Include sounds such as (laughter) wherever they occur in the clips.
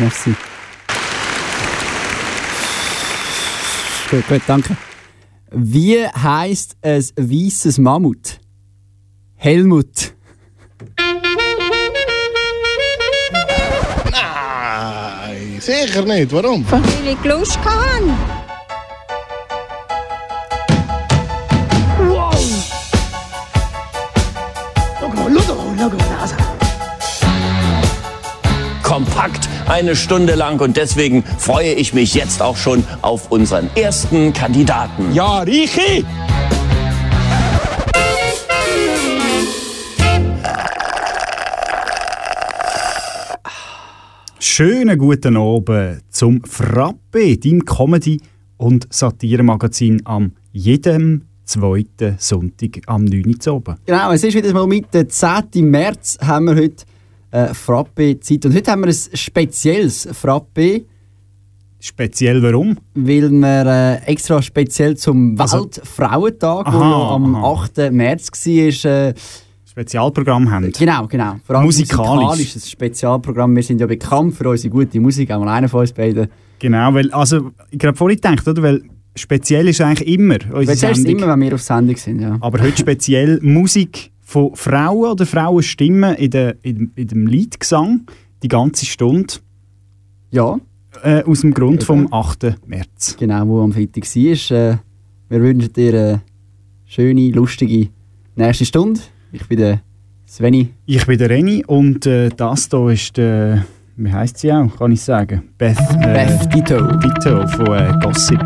merci. Gut, gut, danke. Wie heisst ein weißes Mammut? Helmut. Nein, sicher nicht. Warum? Weil ich Lust hatte. Wow! Schau mal, schau mal, schau mal, kompakt eine Stunde lang und deswegen freue ich mich jetzt auch schon auf unseren ersten Kandidaten. Ja, Reiche! Schönen guten Abend zum Frappe, deinem Comedy- und Satiremagazin am jedem zweiten Sonntag am 9. Uhr oben. Genau, es ist wieder mal mit der 10. März haben wir heute äh, Frappe-Zeit. Und heute haben wir ein spezielles Frappe, Speziell warum? weil wir äh, extra speziell zum Also- Weltfrauentag, der Aha, ja am aha. 8. März war, äh, Spezialprogramm haben. Genau, genau. Vor allem Musikalisch. musikalisches Spezialprogramm. Wir sind ja bekannt für unsere gute Musik, auch einer von uns beiden. Genau, weil, also, ich habe vorhin gedacht, oder? Weil speziell ist eigentlich immer unsere zuerst Sendung. immer, wenn wir auf Sendung sind, ja. Aber heute speziell (laughs) Musik von Frauen oder Frauenstimmen in, der, in, in dem Liedgesang, die ganze Stunde, Ja, äh, aus dem Grund Eben. vom 8. März. genau, wo am Freitag war. Äh, wir wünschen dir eine schöne, lustige nächste Stunde. Ich bin der Sveni. Ich bin der Reni und äh, das hier ist der, wie heisst sie auch, kann ich sagen? Beth, äh, Beth Ditto. Ditto von äh, Gossip.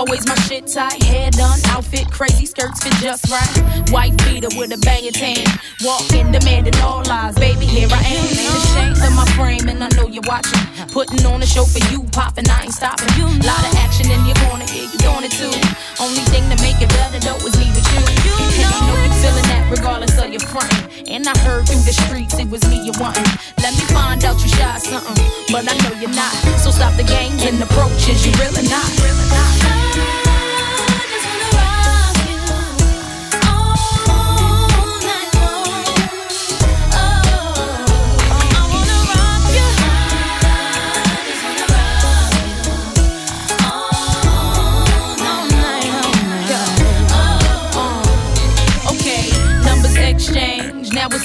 Always my shit tight, hair done, outfit crazy, skirts fit just right. White beater with a banging tan. Walking, demanding all lies. Baby, here I am. Ain't ashamed of my frame, and I know you're watching. Putting on a show for you, popping, I ain't stopping. Lot of action in your corner, yeah, you doing it too. Only thing to make it better though is me with you. And you know you feeling that regardless of your front. And I heard through the streets it was me you wanting. Let me find out you shy something, but I know you're not. So stop the games and approaches, you really not. Really not.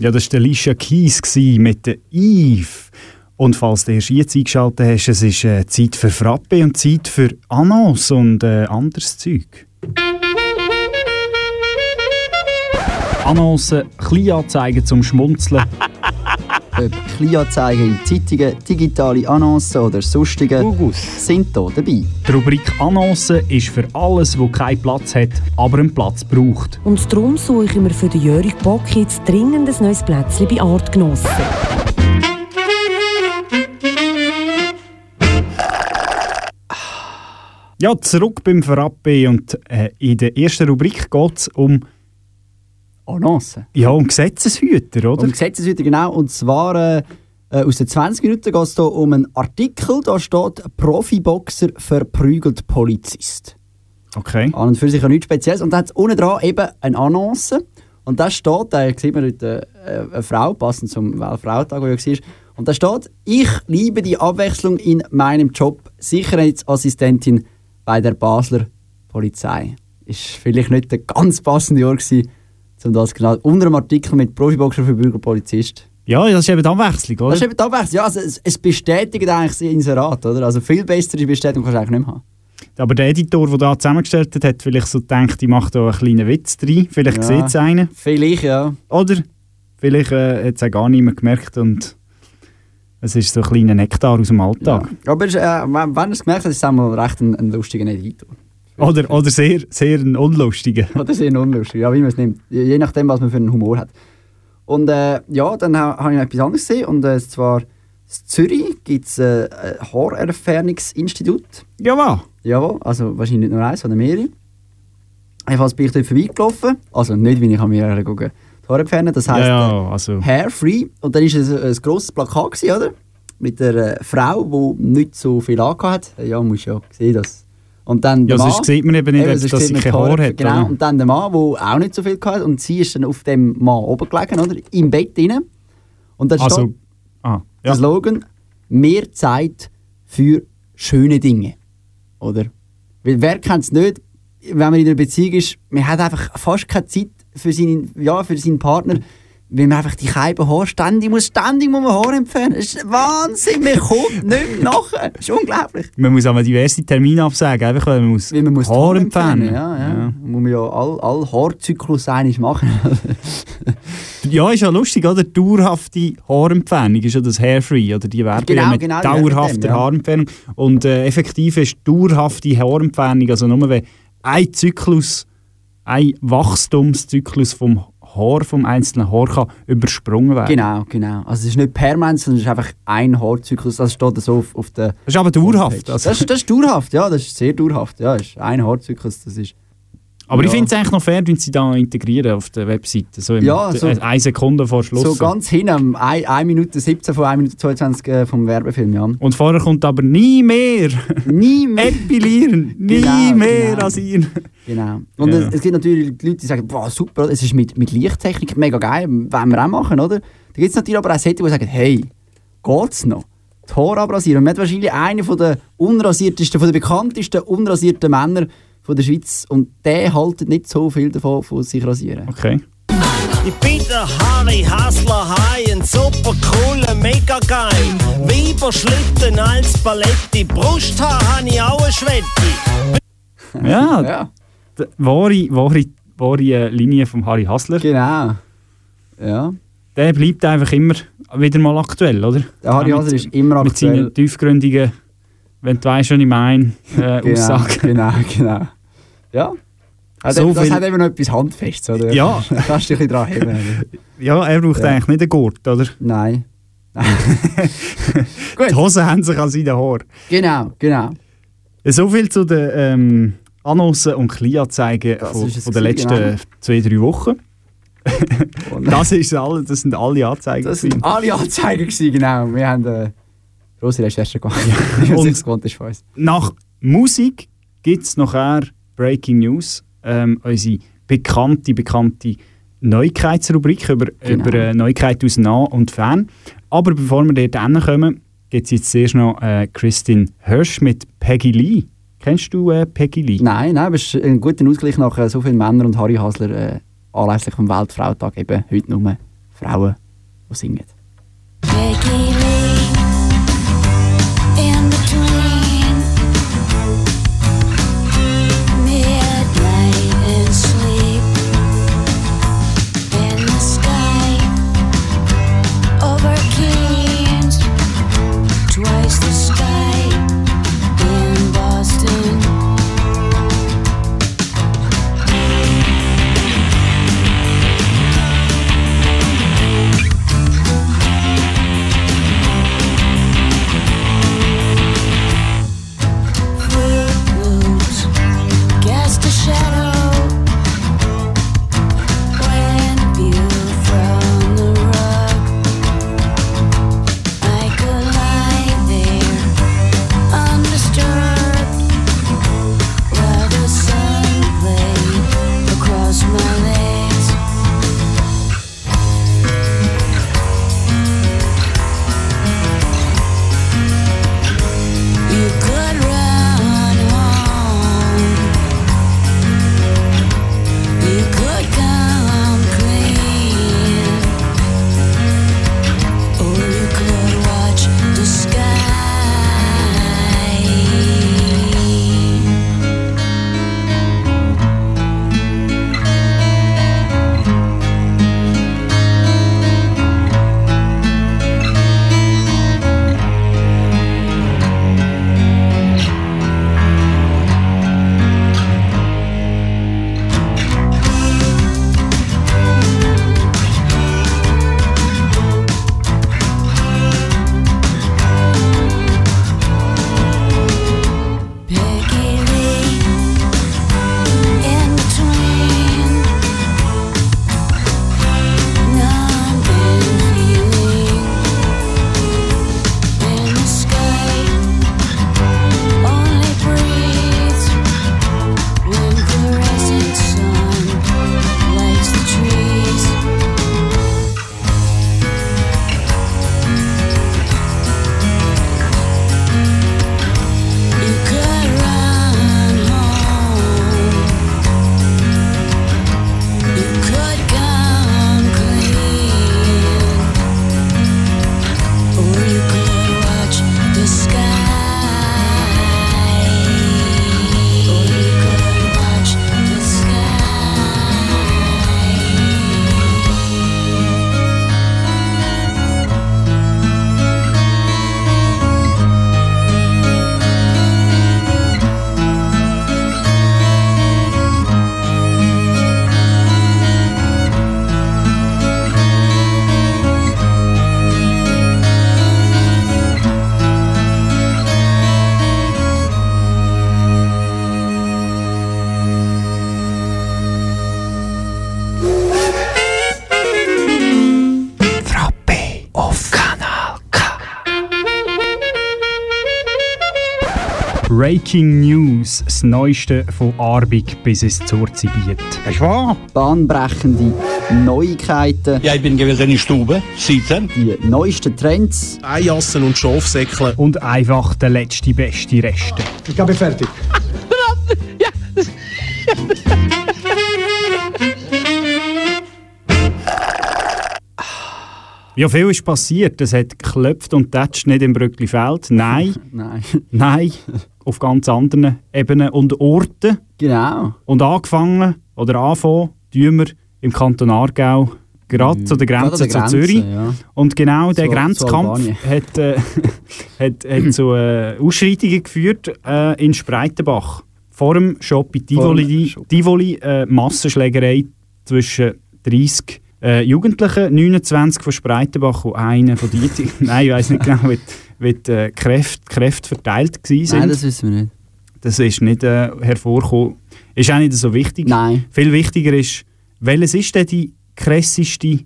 Ja, das war Alicia Keys mit der Eve. Und falls du erst jetzt eingeschaltet hast, es ist äh, Zeit für Frappe und Zeit für Annons und äh, anderes Zeug. Annoncen, Kleinanzeigen zum Schmunzeln. Ob Kleinanzeigen in Zeitungen, digitale Annoncen oder sonstige sind hier dabei. Die Rubrik Annoncen ist für alles, wo keinen Platz hat, aber einen Platz braucht. Und darum suche ich mir für den Jörg Bock jetzt dringend ein neues Plätzchen bei Artgenossen. Ja, zurück beim Frappe und äh, in der ersten Rubrik geht es um, Annoncen. ja, um Gesetzeshüter, oder? Um Gesetzeshüter, genau. Und zwar äh, äh, aus den 20 Minuten geht es hier um einen Artikel, da steht «Profiboxer verprügelt Polizist». Okay. An und für sich ja nichts Spezielles. Und dann hat es unten dran eben eine Annonce. Und da steht, da sieht man heute äh, eine Frau, passend zum Weltfrauentag, der ja war. Und da steht, ich liebe die Abwechslung in meinem Job, Sicherheitsassistentin bei der Basler Polizei. Ist vielleicht nicht der ganz passende Jahr gewesen, um das genau unter einem Artikel mit Profiboxer für Bürgerpolizist. Ja, das ist eben die Abwechslung, oder? Das ist eben die Abwechslung. Ja, also es, es bestätigt eigentlich das Inserat, oder? Also viel bessere Bestätigung kannst du eigentlich nicht mehr haben. Aber der Editor, der da zusammengestellt hat, hat vielleicht so gedacht, ich mache da einen kleinen Witz rein. Vielleicht Ja. sieht es einen. Vielleicht, ja. Oder vielleicht äh, hat es auch gar niemand gemerkt und Es ist so ein kleiner Nektar aus dem Alltag. Ja. Aber ist, äh, wenn wenn es gemerkt habt, ist es einmal recht ein, ein lustiger Editor. Oder, oder sehr, sehr ein unlustiger. (laughs) Oder sehr unlustig, ja, wie man es nimmt. Je nachdem, was man für einen Humor hat. Und äh, ja, dann ha- habe ich noch etwas anderes gesehen. Und äh, zwar in Zürich gibt es äh, ein Haarentfernungsinstitut. Jawohl. Jawohl, also wahrscheinlich nicht nur eins, sondern mehrere. Jedenfalls bin ich dort vorbeigelaufen. Also nicht, wie ich an mir. Die Haare entfernen, das heisst Ja, äh, also. Hair Free. Und dann war es ein, ein grosses Plakat, gewesen, oder? Mit einer äh, Frau, die nicht so viel angehabt hat. Ja, muss ja sehen, dass. Und dann der Ja, Mann, sonst sieht man eben nicht, Eben, dass sie kein Haar hat, Genau, oder? und dann der Mann, der auch nicht so viel hatte. Und sie ist dann auf dem Mann oben gelegen, oder? Im Bett drin. Und dann Also, steht ah, der ja. Slogan: Mehr Zeit für schöne Dinge. Oder? Weil wer kennt es nicht, wenn man in einer Beziehung ist, man hat einfach fast keine Zeit für seinen, ja, für seinen Partner, weil man einfach die Scheiben Haare ständig muss, ständig muss man Haare entfernen. Das ist Wahnsinn, man kommt nicht nachher. Das ist unglaublich. Man muss aber diverse Termine absagen, einfach weil man muss, Weil man muss Haare entfernen. Ja, ja. Muss man ja all, all Haarzyklus einig machen. (laughs) Ja, ist ja lustig, oder? Dauerhafte Haarentfernung ist ja das Hairfree, oder? Die werben Genau, ja mit genau, dauerhafter ja. Haarentfernung. Und äh, effektiv ist dauerhafte Haarentfernung, also nur wenn ein Zyklus, ein Wachstumszyklus vom Haar, vom einzelnen Haar kann übersprungen werden. genau, genau. Also es ist nicht permanent, sondern es ist einfach ein Haarzyklus. Das steht so auf, auf der Das ist aber dauerhaft. Also. Das, ist- das ist dauerhaft, ja, das ist sehr dauerhaft. Ja, das ist ein Haarzyklus, das ist... aber ich ja. finde es eigentlich noch fair, wenn sie da integrieren auf der Webseite. So, im, Ja, so- äh, eine Sekunde vor Schluss. So ganz hinten, 1 Minute 17 von 1 Minute 22 äh, vom Werbefilm, ja. Und vorher kommt aber nie mehr Nie (laughs) mehr. epilieren, nie Genau, mehr genau. rasieren. Genau. Und Ja. es, es gibt natürlich Leute, die sagen, boah, super, es ist mit, mit Lichttechnik mega geil, wollen wir auch machen, oder? Da gibt es natürlich aber auch Sätze, die sagen, hey, geht's noch? Die Haare abrasieren. Und man hat wahrscheinlich einen von der unrasiertesten, von den bekanntesten unrasierten Männer von der Schweiz und der haltet nicht so viel davon, von sich rasieren. Okay. Ich bin der Harry Hassler Hai, ein super cooler, mega geil. Weiberschlitten als Paletti, Brusthaar habe ich auch eine Schwette. Ja, Ja, wahre, wahre, wahre äh, Linie von Harry Hassler. genau. Ja. Der bleibt einfach immer wieder mal aktuell, oder? Der Harry Hassler mit, ist immer Mit aktuell. seinen tiefgründigen, wenn du weißt, was ich meine, äh, Genau, Aussagen. genau, genau. Ja. Also, So das viel- hat eben noch etwas Handfestes, oder? Ja. (laughs) Da kannst du dich ein bisschen dran heben. Ja, er braucht Ja. eigentlich nicht einen Gurt, oder? Nein. (laughs) Die Gut, Hosen haben sich an seinen Haaren. genau, genau. So viel zu den ähm, Annoncen und Kleinanzeigen von, von den letzten genau. zwei, drei Wochen. Und Das, ist alle, das sind alle Anzeigen. das sind alle Anzeigen, gewesen, genau. Wir haben äh, grosse Recherche gemacht. Ja. (laughs) Und- gewohnt ist von uns. Nach Musik gibt es nachher Breaking News, ähm, unsere bekannte, bekannte Neuigkeitsrubrik über, Genau. über äh, Neuigkeiten aus nah und fern. Aber bevor wir dort hinkommen, gibt es jetzt zuerst noch äh, Christine Hirsch mit Peggy Lee. Kennst du äh, Peggy Lee? Nein, nein, aber es ist ein guter Ausgleich nach äh, so vielen Männern und Harry Hasler äh, anlässlich vom Weltfrauentag eben heute nur Frauen, die singen. Peggy Breaking News, das Neueste von Arbig bis ins Zurzibiet. Das ist wahr. Bahnbrechende Neuigkeiten, Ja, ich bin gewesen in der Stube, sitzen. die neuesten Trends. Eijassen und Schafsäckle. Und einfach der letzte beste Reste. Ich bin fertig. (laughs) Ja, viel ist passiert. Es hat geklopft und tätscht nicht im Brücklifeld. Nein, (laughs) Nein. nein, auf ganz anderen Ebenen und Orten. Genau. Und angefangen oder anfangen, tun wir im Kanton Aargau, gerade zu der Grenze zu Zürich. ja. Und genau der Grenzkampf Albanien. (laughs) hat, äh, hat, hat zu äh, Ausschreitungen geführt äh, in Spreitenbach. Vor dem Shop in Vor dem Tivoli. Tivoli äh, Massenschlägerei zwischen 30 äh, Jugendlichen, 29 von Spreitenbach und einer von Dietig. (laughs) Nein, ich weiß nicht genau, wie, die äh, Kräfte, Kräfte verteilt waren. Nein, das wissen wir nicht. Das ist nicht äh, hervorgekommen. Ist auch nicht so wichtig. Nein. Viel wichtiger ist, welches ist denn die krasseste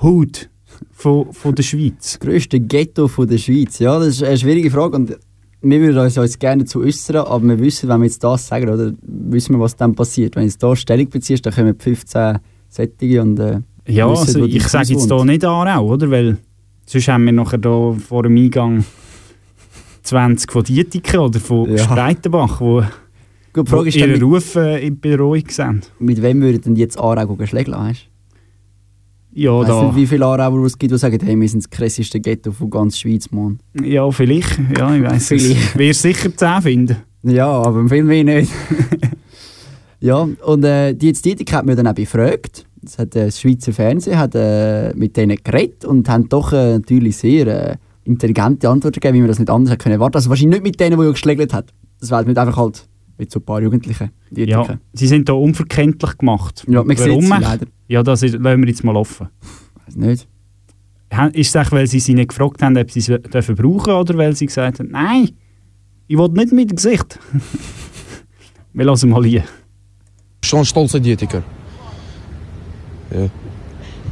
Haut von, von der Schweiz? Das grösste Ghetto von der Schweiz. Ja, das ist eine schwierige Frage und wir würden uns, uns gerne zu äußern, aber wir wissen, wenn wir jetzt das sagen, oder, wissen wir, was dann passiert. Wenn du da Stellung beziehst, dann kommen 15 Sättige und äh, Ja, wissen, also ich sage jetzt hier nicht Aarau, oder? Weil sonst haben wir nachher hier vor dem Eingang 20 von Dietiken oder von Ja. Gut, die wo Frage ist ihren Ruf äh, in Beruhigung sind. mit wem würden denn jetzt Aarau schlägeln, weißt Ja? Weißt da, nicht, wie viele Aarauer es gibt, die sagen, hey, wir sind das krasseste Ghetto von ganz Schweiz, Mann. ja, vielleicht. Ja, ich weiss es. Wirst sicher 10 finden. Ja, aber Film mehr nicht. (laughs) ja, und äh, die jetzt Dietik hat mir dann auch befragt. Das hat äh, das Schweizer Fernsehen hat, äh, mit denen geredet und haben doch äh, natürlich sehr äh, intelligente Antworten gegeben, wie man das nicht anders hätte können erwarten. Also wahrscheinlich nicht mit denen, die er geschlägelt hat. Das war mit einfach halt mit so ein paar Jugendlichen. Ja, Dietiken. sie sind hier unverkenntlich gemacht. Ja, man Warum? sie leider. Ja, das ist, lassen wir jetzt mal offen. Weiß nicht. Ist es echt, weil sie sie nicht gefragt haben, ob sie es dürfen brauchen oder weil sie gesagt haben, nein, ich will nicht mit dem Gesicht. (laughs) Wir lassen mal hier. Schon ein stolzer Dietiker. Ja.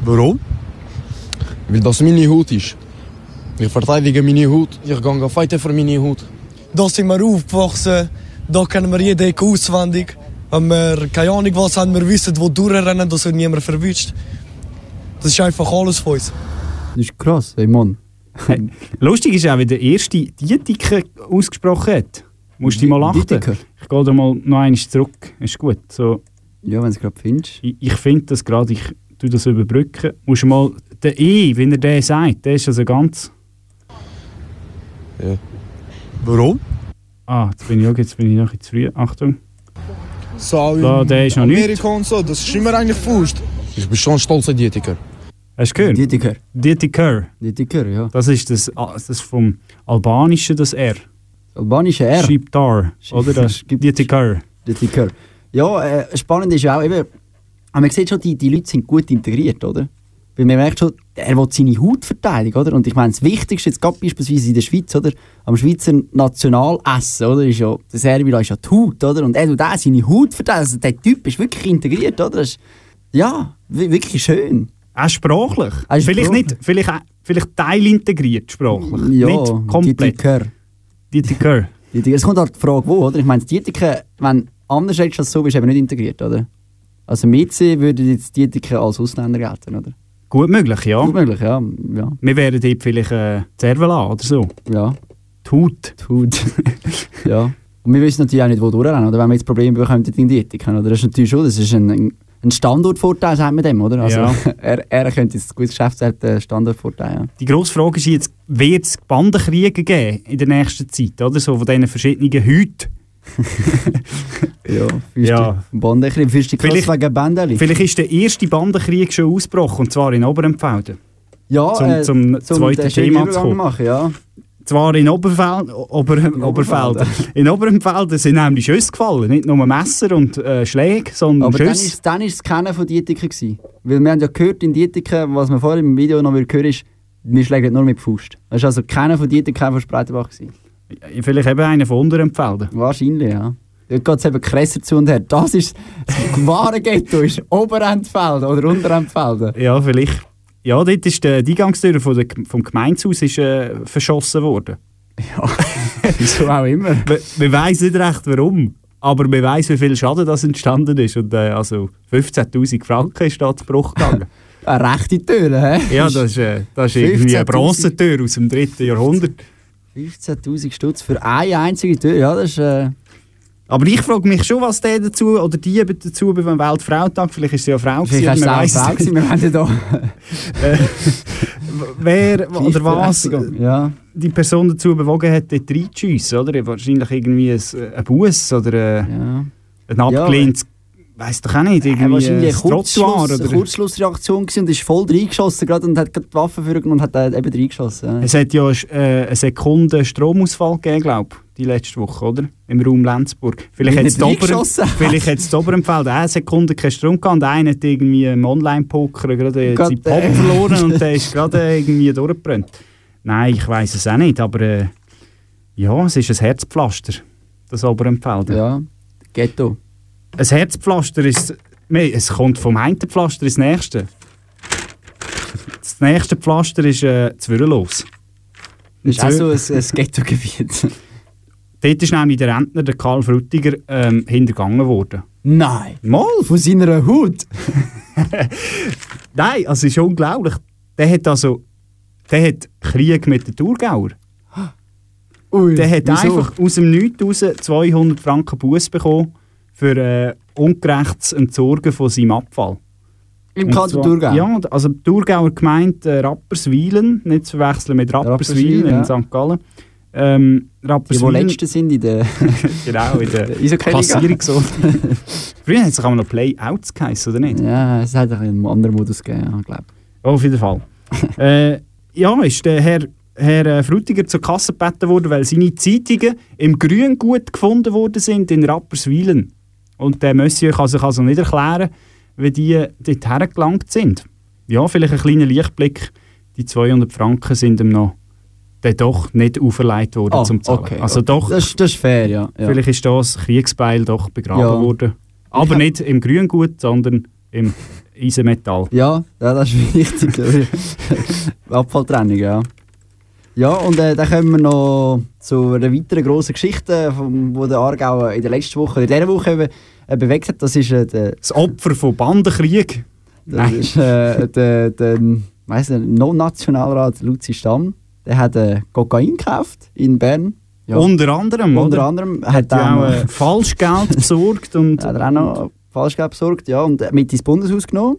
Warum? Weil das meine Haut ist. Ich verteidige meine Haut. Ich gehe fighten für meine Haut. Da sind wir aufgewachsen, da kennen wir jede Ecke auswendig. Wenn wir keine Ahnung was haben, wir wissen, wo durchrennen, dass uns niemand verwünscht. Das ist einfach alles von uns. Das ist krass, ey Mann. Lustig ist auch, wie der erste Dietiker ausgesprochen hat. Musst du mal achten. Dietiker? Ich gehe da mal noch einmal zurück. Ist gut. So, Ja, wenn du es gerade findest. ich ich finde das gerade, ich tue das überbrücken. Musst du mal, der E, wie er den sagt, der ist also ganz... Warum? Ah, jetzt bin ich, auch- jetzt bin ich noch zu früh. Achtung. So, Da, der ist noch nicht. Amerika und so, das ist immer eigentlich Faust. Ich bin schon ein stolzer Dietiker. Hast du gehört? Dietiker. Dietiker. Dietiker, ja. Das ist das, das vom Albanischen, das R. Albanische R. Schreibtar, oder? Das (laughs) Dietiker. Dietiker. Ja, äh, spannend ist ja auch eben, aber man sieht schon, die, die Leute sind gut integriert, oder? Weil man merkt schon, er will seine Haut verteidigen, oder? Und ich meine, das Wichtigste jetzt gerade beispielsweise in der Schweiz, oder? Am Schweizer Nationalessen, oder? Ist ja, der Servila ist ja die Haut, oder? Und er tut auch seine Haut verteidigen. Also der Typ ist wirklich integriert, oder? Das ist, ja, wi- wirklich schön. Auch sprachlich. Auch vielleicht sprachlich. nicht, vielleicht, auch- vielleicht teilintegriert sprachlich. Ja, nicht komplett. Dietiker. Dietiker. Es kommt halt die Frage, wo, oder? Ich meine, das Dietiker, wenn redest als so, bist du eben nicht integriert, oder? Also Miezi würde jetzt Dietiker als Ausländer gelten, oder? Gut möglich, ja. Gut möglich, ja. ja. Wir wären dort vielleicht äh, Cervela oder so. Ja, Die Haut. die Haut. ja. Und wir wissen natürlich auch nicht, wo durchrennen, oder? Wenn wir jetzt Probleme bekommen in die Ethik, oder? Das ist natürlich schon, das ist ein, ein- Standortvorteil, sagt man dem, oder? Also, Ja. (laughs) er, er könnte jetzt ein gutes Geschäft einen Standortvorteil, ja. Die grosse Frage ist jetzt, wird es Bandenkriege geben in der nächsten Zeit, oder? So von diesen verschiedenen Hüten. Ja, Ja. Bandechri, fühlst du dich Vielleicht- wegen Bändeli? Vielleicht ist der erste Bandenkrieg schon ausgebrochen, und zwar in Oberempfelden. Ja, zum- äh, zum zweiten den schönen Thema zu kommen. machen, ja. Zwar in Oberfeld, Ober, Oberfelden. In Oberempfelden sind nämlich Schüsse gefallen. Nicht nur Messer und äh, Schläge, sondern Aber dann Schüsse. ist, dann ist das Kennen von Dietiker gewesen. Weil wir haben ja gehört in Dietiker, was man vorher im Video noch hören ist, wir schlagen nicht nur mit Faust. Das war also Kennen von Dietiker von Spreitenbach. Gewesen. Vielleicht eben einer von Unterempfelden. Wahrscheinlich, ja. Dort geht es eben krasser zu und her. Das ist das wahre Ghetto, ist Oberentfelden oder Unterentfelden. Ja, vielleicht. Ja, dort ist die Eingangstür von der, vom Gemeindehaus ist, äh, verschossen worden. Ja. (laughs) Wieso auch immer. Man, man weiss nicht recht warum, aber man weiss, wie viel Schaden das entstanden ist. Und, äh, also 15'000 Franken ist da zu Bruch gegangen. (laughs) Eine rechte Tür, hä? ja, das ist, äh, das ist irgendwie eine 15'000. Bronzentür aus dem dritten Jahrhundert. 15'000 Stutz für eine einzige Tür, ja, das ist... Äh, Aber ich frage mich schon, was der dazu oder die dazu beim Weltfrauentag, vielleicht ist sie ja Frau vielleicht gewesen, man weiss Frau es gewesen, wir haben ja. (laughs) Äh, wer (laughs) oder was Gleichberechtigung, Ja. die Person dazu bewogen hat, dort reinzuschiessen, oder? Wahrscheinlich irgendwie ein, ein Bus oder äh, ja. ein abgelehntes, weiss doch auch nicht, Er irgendwie wahrscheinlich ein Trottoir Kurzschluss, oder... Kurzschlussreaktion gewesen und ist voll reingeschossen gerade und hat die Waffe vorgenommen und hat äh, eben reingeschossen. Ja. Es hat ja äh, eine Sekunde Stromausfall gegeben, glaube ich, die letzte Woche, oder? Im Raum Lenzburg. Vielleicht hat es hat. vielleicht hat's in Oberempfeld eine Sekunde keinen Strom gehabt und einer hat irgendwie im Online-Poker gerade seinen Pop äh. verloren und (laughs) der ist gerade irgendwie durchgebrannt. Nein, ich weiß es auch nicht, aber äh, ja, es ist ein Herzpflaster, das Oberempfeld. Ja, Ghetto. Ein Herzpflaster ist, nee, es kommt vom einen Pflaster ins nächste. Das nächste Pflaster ist äh, Zwirrelos. Das ist auch so ein, ein Ghetto-Gebiet. Dort ist nämlich der Rentner, der Karl Frutiger, ähm, hintergangen worden. Nein. Mal? Von seiner Haut? (laughs) Nein, also es ist unglaublich. Der hat also der hat Krieg mit den Thurgauer. (gasps) Ui, Der hat wieso? einfach aus dem Nichts raus 200 Franken Buß bekommen für äh, ungerechtes Entsorgen von seinem Abfall. Im Kanton Thurgau? Ja, also die Thurgauer Gemeinde äh, Rapperswilen, nicht zu verwechseln mit Rapperswil Rapperswil, in ja. St. Gallen. Ähm, Die, die Rapperswil, Letzten sind in der... (laughs) genau, in der (laughs) Der Eishockey-Liga. Passierungsort. (laughs) Früher hat es auch noch Playouts geheißen, oder nicht? ja, es hat einen anderen Modus gegeben, glaube Oh, auf jeden Fall. äh, ja, ist der Herr, Herr äh, Frutiger zur Kasse gebeten worden, weil seine Zeitungen im Grüngut gefunden worden sind in Rapperswilen. Und der Monsieur kann sich also nicht erklären, wie die dort hergelangt sind. Ja, vielleicht ein kleiner Lichtblick. Die 200 Franken sind ihm noch dann doch nicht auferlegt worden Ah, zum Zahlen. okay, also doch, Das, das ist fair, ja. ja. vielleicht ist das Kriegsbeil doch begraben Ja. worden. Aber nicht im Grüngut, sondern im Eisenmetall. Ja, ja, das ist wichtig. (laughs) Abfalltrennung, ja. Ja, und äh, dann kommen wir noch zu einer weiteren grossen Geschichte, wo der Aargau in der letzten Woche, in dieser Woche eben, äh, bewegt hat. Das ist äh, der, Das Opfer von Bandenkrieg. das ist, äh, der, der nicht, Non-Nationalrat Luzi Stamm. Der hat äh, Kokain gekauft in Bern. Ja. Unter anderem, Unter oder? anderem Hat hat er auch auch, äh, Falschgeld besorgt und, (laughs) hat er auch noch Falschgeld besorgt, ja, und äh, mit ins Bundeshaus genommen.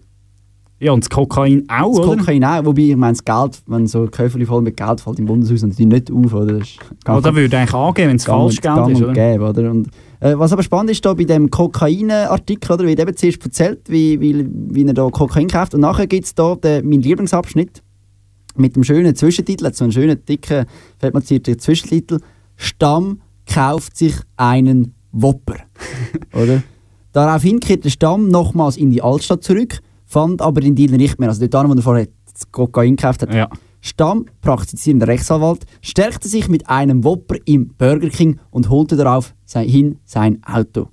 Ja, und das Kokain auch, Das oder? Kokain auch, wobei ich meine, das Geld, wenn so Köfferli voll mit Geld fällt im Bundeshaus natürlich nicht auf, oder? Das da würde eigentlich angehen, wenn es und- Falschgeld gang ist, und oder? Gäbe, oder? Und, äh, was aber spannend ist da bei dem Kokain-Artikel, oder? Wird eben zuerst erzählt, wie, wie, wie er da Kokain kauft. Und nachher gibt es da den, meinen Lieblingsabschnitt mit dem schönen Zwischentitel, so einen schönen, dicken, fettmarzierten Zwischentitel. Stamm kauft sich einen Wopper. (laughs) oder? Daraufhin kehrt der Stamm nochmals in die Altstadt zurück, fand aber den Dealer nicht mehr. Also dort, wo er vorher das Kokain gekauft hat. Ja. Stamm, praktizierender Rechtsanwalt, stärkte sich mit einem Wopper im Burger King und holte darauf sein, hin sein Auto.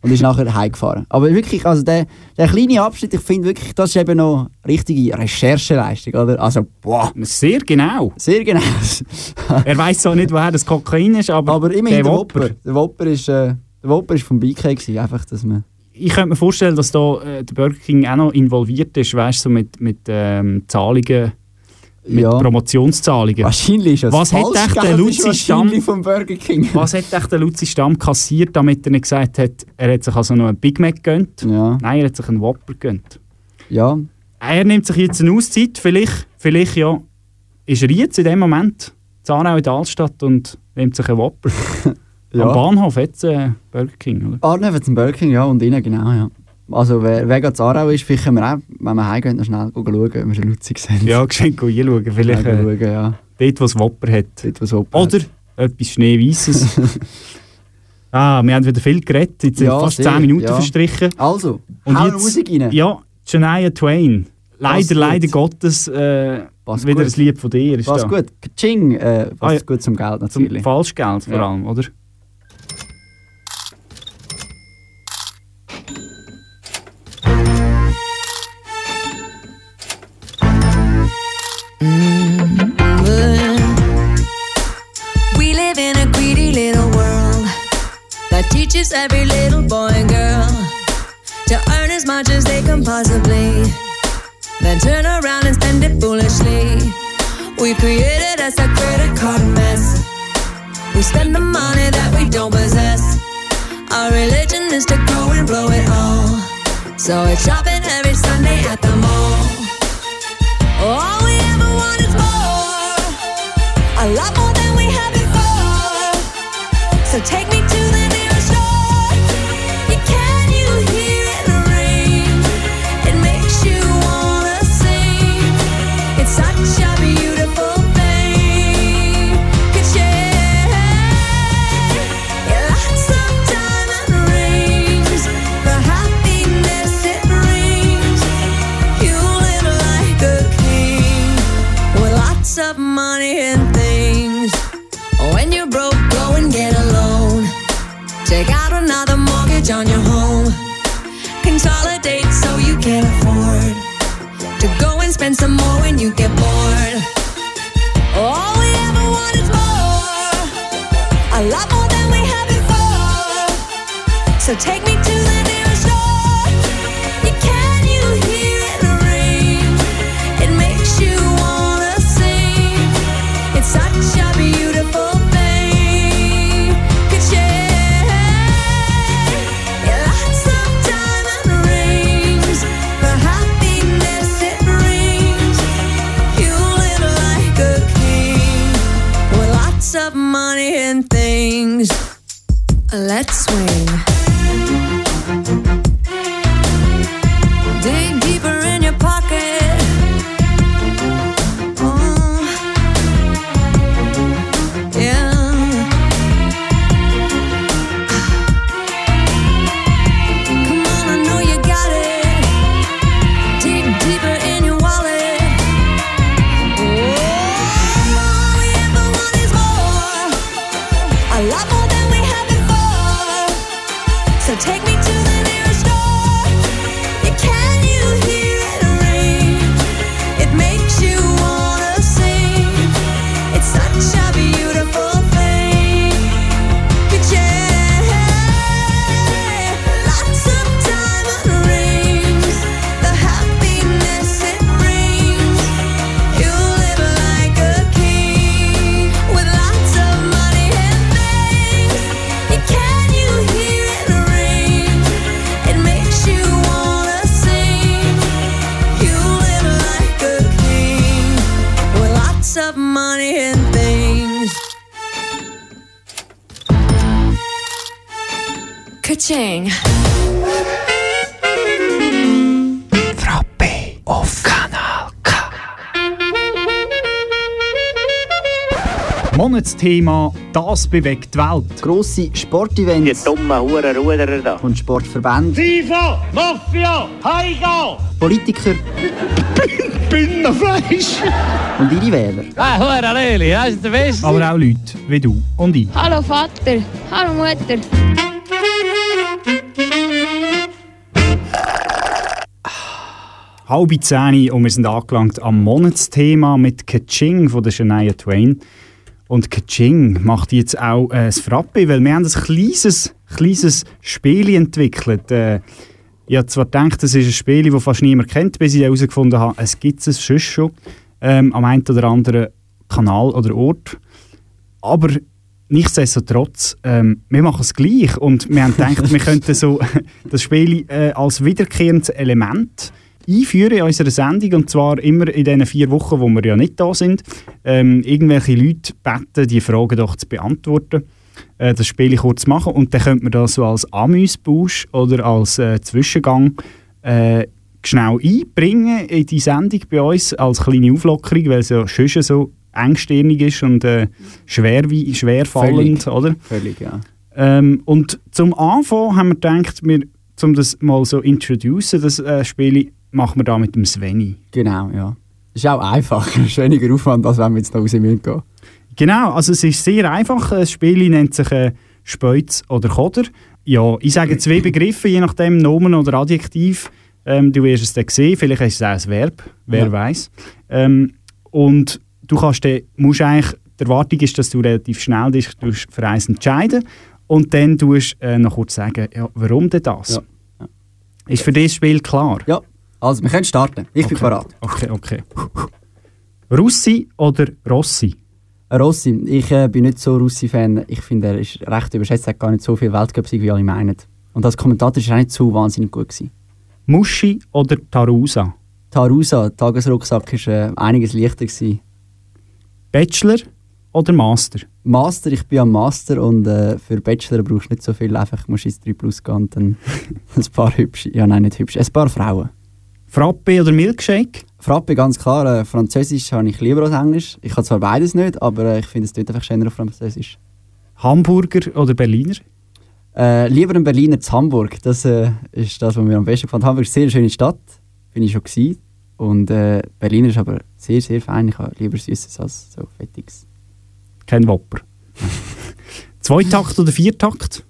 Und ist nachher heimgefahren. Aber wirklich, also der, der kleine Abschnitt, ich finde wirklich, das ist eben noch richtige Rechercheleistung, oder? Also, boah. Sehr genau. Sehr genau. (laughs) Er weiß zwar nicht, woher das Kokain ist, aber, Aber immerhin der Whopper. Wopper. Der Wopper ist, äh, der Wopper ist vom BK gewesen, einfach, dass man... Ich könnte mir vorstellen, dass da äh, der Burger King auch noch involviert ist, weißt so mit, mit ähm, Zahlungen, mit Ja. Promotionszahlungen. Wahrscheinlich ist es Was hat echt der Luzi Stamm vom Burger King? (laughs) Was hat echt der Luzi Stamm kassiert, damit er nicht gesagt hat, er hat sich also noch einen Big Mac gönnt? Ja. Nein, er hat sich einen Whopper gönnt. Ja, Er nimmt sich jetzt eine Auszeit, vielleicht, vielleicht ja, ist er jetzt in dem Moment Aarau in der Altstadt und nimmt sich einen Whopper. (laughs) Ja. Am Bahnhof hat es äh, Burger King, oder? Arne hat einen Burger King, ja, und innen, genau, ja. Also, wer, wer gerade Aarau ist, vielleicht können wir auch, wenn wir heimgehen, noch schnell schauen, ob wir schon Lutzig sehen. Ja, geschenkt reinschauen. Vielleicht Schnell äh, schauen, ja. dort, wo es Whopper hat. Dort, was Opa Oder etwas Schneeweißes. (laughs) ah, wir haben wieder viel geredet. Jetzt sind Ja, fast sehr, 10 Minuten ja. verstrichen. Also, Und hau jetzt, Musik rein. Ja, Shania Twain. Leider, Passt gut. leider Gottes äh, Passt wieder gut. ein Lied von dir. Ist Was da. gut. Kaching, äh, was Ah, ja. gut zum Geld Zum natürlich. Falschgeld vor Ja. allem, oder? Teaches every little boy and girl to earn as much as they can possibly, then turn around and spend it foolishly. We created us a credit card mess. We spend the money that we don't possess. Our religion is to go and blow it all. So it's shopping every Sunday at the mall. All we ever want is more, a lot more than we had before. So take me Take out another mortgage on your home. Consolidate so you can afford to go and spend some more when you get bored. All we ever want is more, a lot more than we had before. So take me to Let's swing. Ka-ching. Frappe auf Kanal K. Monatsthema «Das bewegt die Welt». Grosse Sportevents. Die dummen Hurenruderer da. Und Sportverbände. FIFA, Mafia, Heiga! Politiker. (laughs) Binnenfleisch! Und ihre Wähler. Ah, Hure Leli, das ist der Beste. Aber auch Leute wie du und ich. Hallo Vater, hallo Mutter. Halbe zehn und wir sind angelangt am Monatsthema mit Kaching von der Shania Twain. Und Kaching macht jetzt auch äh, das Frappe, weil wir haben ein kleines, kleines Spiel entwickelt. Äh, ich habe zwar gedacht, das ist ein Spiel, das fast niemand kennt, bis ich herausgefunden habe, es gibt es sonst schon ähm, am einen oder anderen Kanal oder Ort. Aber nichtsdestotrotz, ähm, wir machen es gleich und wir haben gedacht, wir (laughs) könnten so (laughs) das Spiel äh, als wiederkehrendes Element einführen in unserer Sendung und zwar immer in den vier Wochen, wo wir ja nicht da sind, ähm, irgendwelche Leute beten, die Fragen doch zu beantworten, äh, das Spiel kurz machen und dann könnte man das so als Amüsbusch oder als äh, Zwischengang äh, schnell einbringen in die Sendung bei uns als kleine Auflockerung, weil es ja schon so engstirnig ist und äh, schwer, wie, schwer fallend, Völlig. oder? Völlig, ja. Ähm, und zum Anfang haben wir gedacht, wir, um das mal so introducen, das äh, Spiel, machen wir da mit dem Sveni. Genau, ja. Ist auch einfach. (laughs) Ist weniger Aufwand, als wenn wir jetzt da raus gehen. Genau, also es ist sehr einfach. Das Spiel nennt sich äh, Speuz oder Koder. Ja, ich sage zwei Begriffe, je nachdem Nomen oder Adjektiv. Ähm, du wirst es dann sehen, vielleicht ist es auch ein Verb, wer Ja. weiß. Ähm, und du kannst dann, musst eigentlich, die Erwartung ist, dass du relativ schnell dich für eins entscheiden Und dann tust du äh, noch kurz sagen, ja, warum denn das? Ja, Ist für dieses Spiel klar? Ja, also wir können starten. Ich bin Okay. bereit. Okay, okay. Russi oder Rossi? Rossi, ich äh, bin nicht so Russi-Fan. Ich finde, er ist recht überschätzt. Er hat gar nicht so viel Weltcup-Sieg, wie alle meinen. Und als Kommentator war er auch nicht so wahnsinnig gut. Gewesen. Muschi oder Tarusa? Tarusa, Tagesrucksack, war äh, einiges leichter. Gewesen. Bachelor oder Master? Master, ich bin am Master und äh, für Bachelor brauchst du nicht so viel. Einfach musst du ins 3 Plus gehen und dann (laughs) ein paar hübsche, ja nein, nicht hübsche, ein paar Frauen. Frappe oder Milkshake? Frappe, ganz klar. Äh, Französisch habe ich lieber als Englisch. Ich habe zwar beides nicht, aber äh, ich finde es dort einfach schöner auf Französisch. Hamburger oder Berliner? Äh, lieber ein Berliner zu Hamburg. Das äh, ist das, was mir am besten gefällt. Hamburg ist eine sehr schöne Stadt. Bin ich schon gewesen. Und äh, Berliner ist aber sehr, sehr fein. Ich habe lieber Süßes als so Fettiges. Kein Wopper. (laughs) Zweitakt oder Viertakt?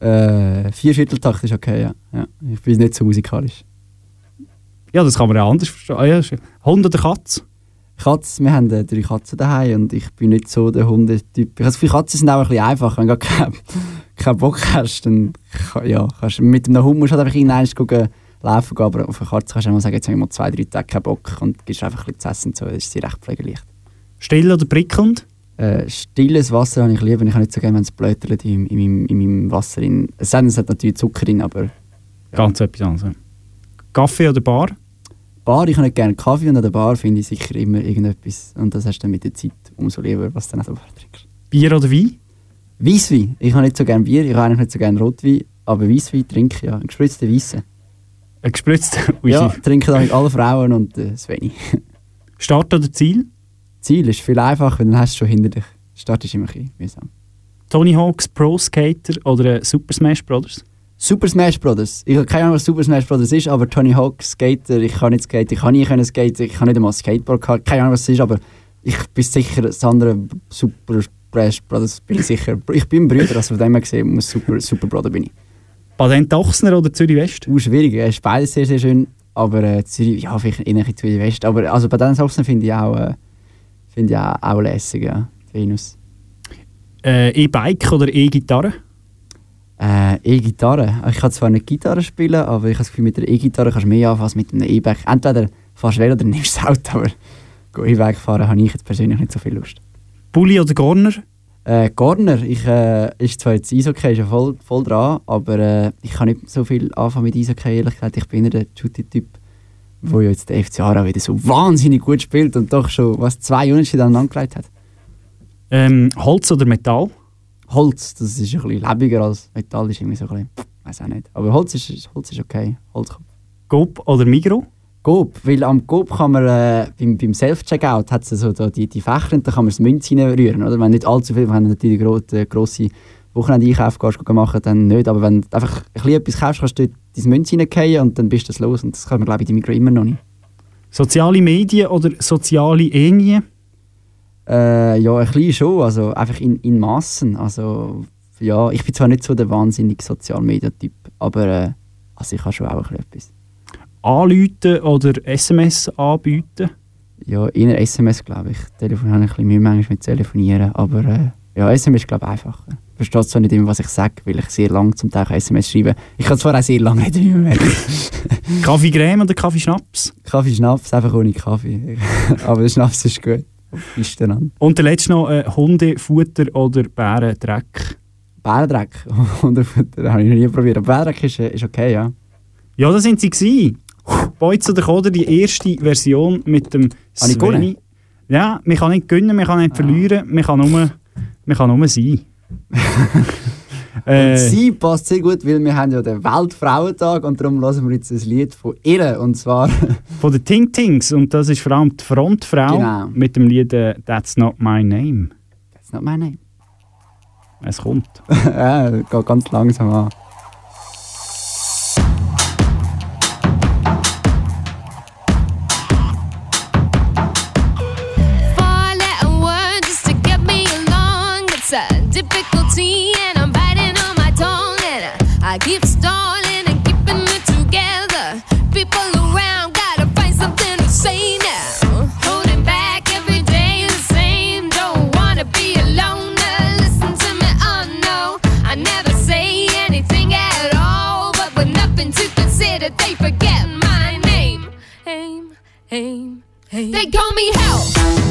Äh, Viervierteltakt ist okay, ja. ja. Ich bin nicht so musikalisch. Ja, das kann man ja anders verstehen. Ah, ja, Hund oder Katz? Katz, wir haben äh, drei Katzen daheim und ich bin nicht so der Hundetyp. Das Gefühl, Katzen sind auch ein bisschen einfach. Wenn du keinen keinen Bock hast, dann ja, kannst du mit einem Hund musst du halt einfach irgendwann gucken, laufen gehen, aber auf eine Katze kannst du auch mal sagen, jetzt habe ich mal zwei, drei Tage keinen Bock und gibst einfach ein bisschen zu essen und so. Das ist sie recht pflegeleicht. Still oder prickelnd? Äh, stilles Wasser habe ich lieber. Ich habe nicht so gerne, wenn es blötert in, in, meinem- in meinem Wasser. In, es hat natürlich Zucker drin, aber Ganz etwas anderes. ja. Kaffee oder Bar? Bar, ich habe nicht gerne Kaffee und an der Bar finde ich sicher immer irgendetwas. Und das hast du dann mit der Zeit umso lieber, was du dann auch so trinkst. Bier oder Wein? Weisswein. Ich habe nicht so gerne Bier, ich habe eigentlich nicht so gerne Rotwein, aber Weisswein trinke ich ja. Ein gespritzter Weisse. Ein gespritzter (laughs) Ja, trinken damit alle Frauen und äh, Sveni. (laughs) Start oder Ziel? Ziel ist viel einfacher, weil dann hast du schon hinter dich. Start ist immer ein mühsam. Tony Hawks Pro Skater oder äh, Super Smash Brothers? Super Smash Brothers. Ich habe keine Ahnung, was Super Smash Brothers ist, aber Tony Hawk, Skater, ich kann nicht skaten, ich kann nie können skaten, ich kann nicht einmal Skateboard gehabt. Keine Ahnung, was es ist, aber ich bin sicher, das andere Super Smash Brothers bin ich sicher. Ich bin ein Brüder, also von dem her gesehen, muss Super, Super Brother bin ich. Badent Ochsner oder Zürich West? Uh, schwierig, es ist beides sehr, sehr schön, aber äh, Zürich, ja, vielleicht eher ein bisschen Zürich West, aber also bei den Sachen finde ich auch, äh, finde ich auch, auch lässig, ja, Venus. Äh, E-Bike oder E-Gitarre? Äh, E-Gitarre. Ich kann zwar nicht Gitarre spielen, aber ich habe das Gefühl, mit der E-Gitarre kannst du mehr anfangen als mit einem E-Bike. Entweder fährst du Velo oder nimmst das Auto, aber (laughs) E-Bike fahren habe ich jetzt persönlich nicht so viel Lust. Bulli oder Gorner? Äh, Gardner, ich, äh, ist zwar jetzt Eishockey, ist ja voll, voll dran, aber äh, ich kann nicht so viel anfangen mit Eishockey, ehrlich gesagt. Ich bin eher der Shooty-Typ, wo ja jetzt der FC Aarau wieder so wahnsinnig gut spielt und doch schon was zwei Unentschieden aneinander gelegt hat. Ähm, Holz oder Metall? Holz, das ist ein bisschen lebiger als Metall, ist irgendwie so ein bisschen, weiß auch nicht. Aber Holz ist, Holz ist okay, Holz Coop oder Migro? Coop, weil am Coop kann man äh, beim, beim Self-Checkout hat so da die, die Fächer und da kann man das Münz reinrühren, oder? Wenn nicht allzu viel, wenn du natürlich gro äh, grosse Wochenende-Einkäufe gehst, machen, dann nicht, aber wenn du einfach ein bisschen etwas kaufst, kannst du dort dein Münz reingehen und dann bist du los und das kann man glaube ich in Migros immer noch nicht. Soziale Medien oder soziale Enien? Äh, ja, ein bisschen schon, also einfach in, in Massen, also ja, ich bin zwar nicht so der wahnsinnige Sozialmedia-Typ, aber äh, also ich habe schon auch ein bisschen etwas. Anrufen oder SMS anbieten? Ja, eher SMS, glaube ich. Telefon habe ich ein bisschen Mühe manchmal mit Telefonieren, aber äh, ja, SMS ist, glaube ich, einfacher. Ich verstehe zwar nicht immer, was ich sage, weil ich sehr lang zum Teil SMS schreibe. Ich kann zwar auch sehr lange reden, wie man merkt. (laughs) (laughs) Kaffee Creme oder Kaffee Schnaps? Kaffee Schnaps, einfach ohne Kaffee. (laughs) aber der Schnaps ist gut. Ist dann an. Und der letzte noch äh, Hundefutter oder Bärendreck? Bärendreck, Hundefutter, habe ich noch nie probiert. Aber Bärendreck ist, äh, ist okay, ja. Ja, da sind sie gewesen. Beutz oder Koder, die erste Version mit dem? Sveni. Ja, man kann nicht gewinnen, man kann nicht verlieren, man kann nur, man kann nur sein. (laughs) Und äh, sie passt sehr gut, weil wir haben ja den Weltfrauentag und darum hören wir jetzt ein Lied von ihr und zwar (laughs) von den Ting Tings und das ist vor allem die Frontfrau Genau. mit dem Lied äh, That's Not My Name. That's not my name. Es kommt. (laughs) ja, geht ganz langsam an. I keep stalling and keeping it together. People around gotta find something to say now. Holding back every day the same. Don't wanna be a loner. Listen to me, oh no. I never say anything at all. But with nothing to consider, they forget my name. Aim, aim, aim. They call me help.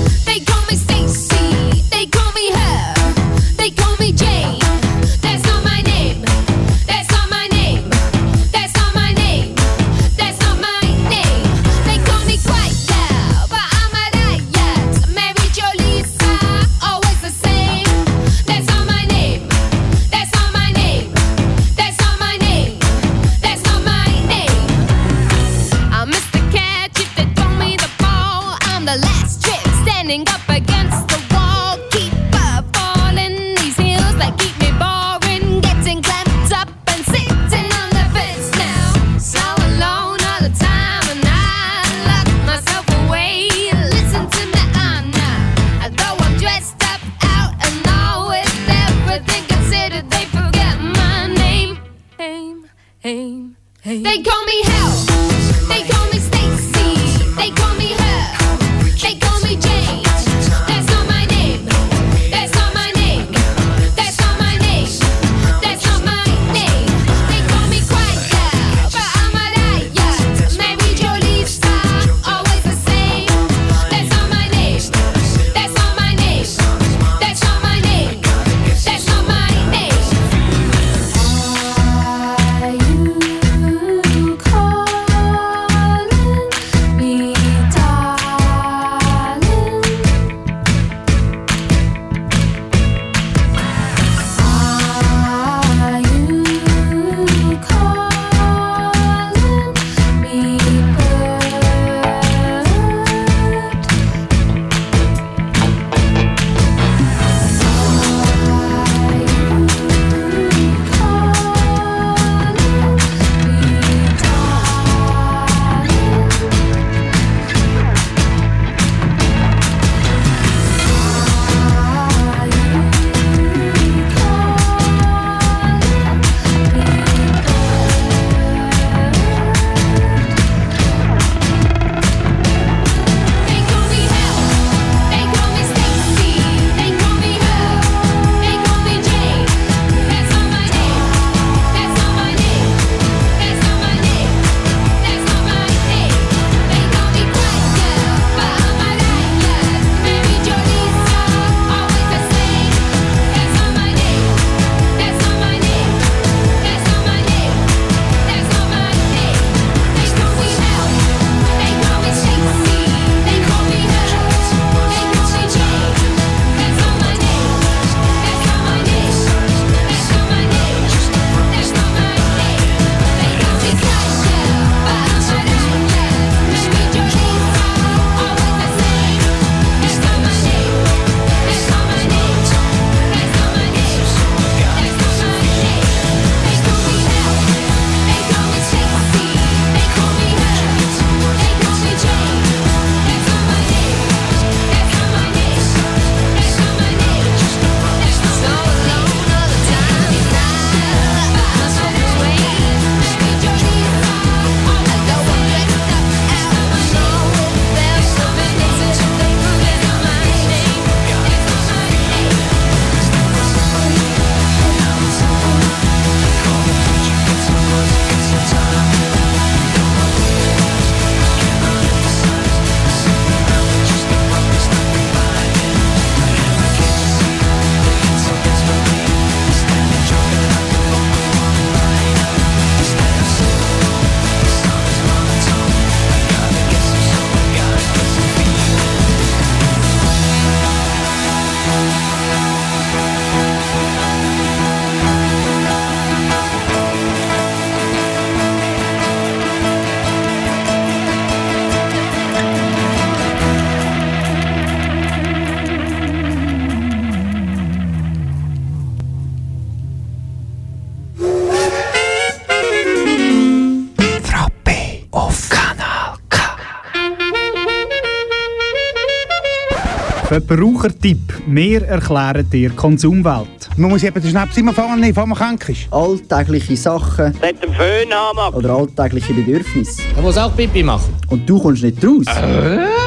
Verbrauchertipp. Wir erklären dir die Konsumwelt. Man muss eben den Schnaps immer nehmen, bevor man krank ist. Alltägliche Sachen Nicht den Föhn haben. oder alltägliche Bedürfnisse. Er muss auch Pipi machen. Und du kommst nicht raus.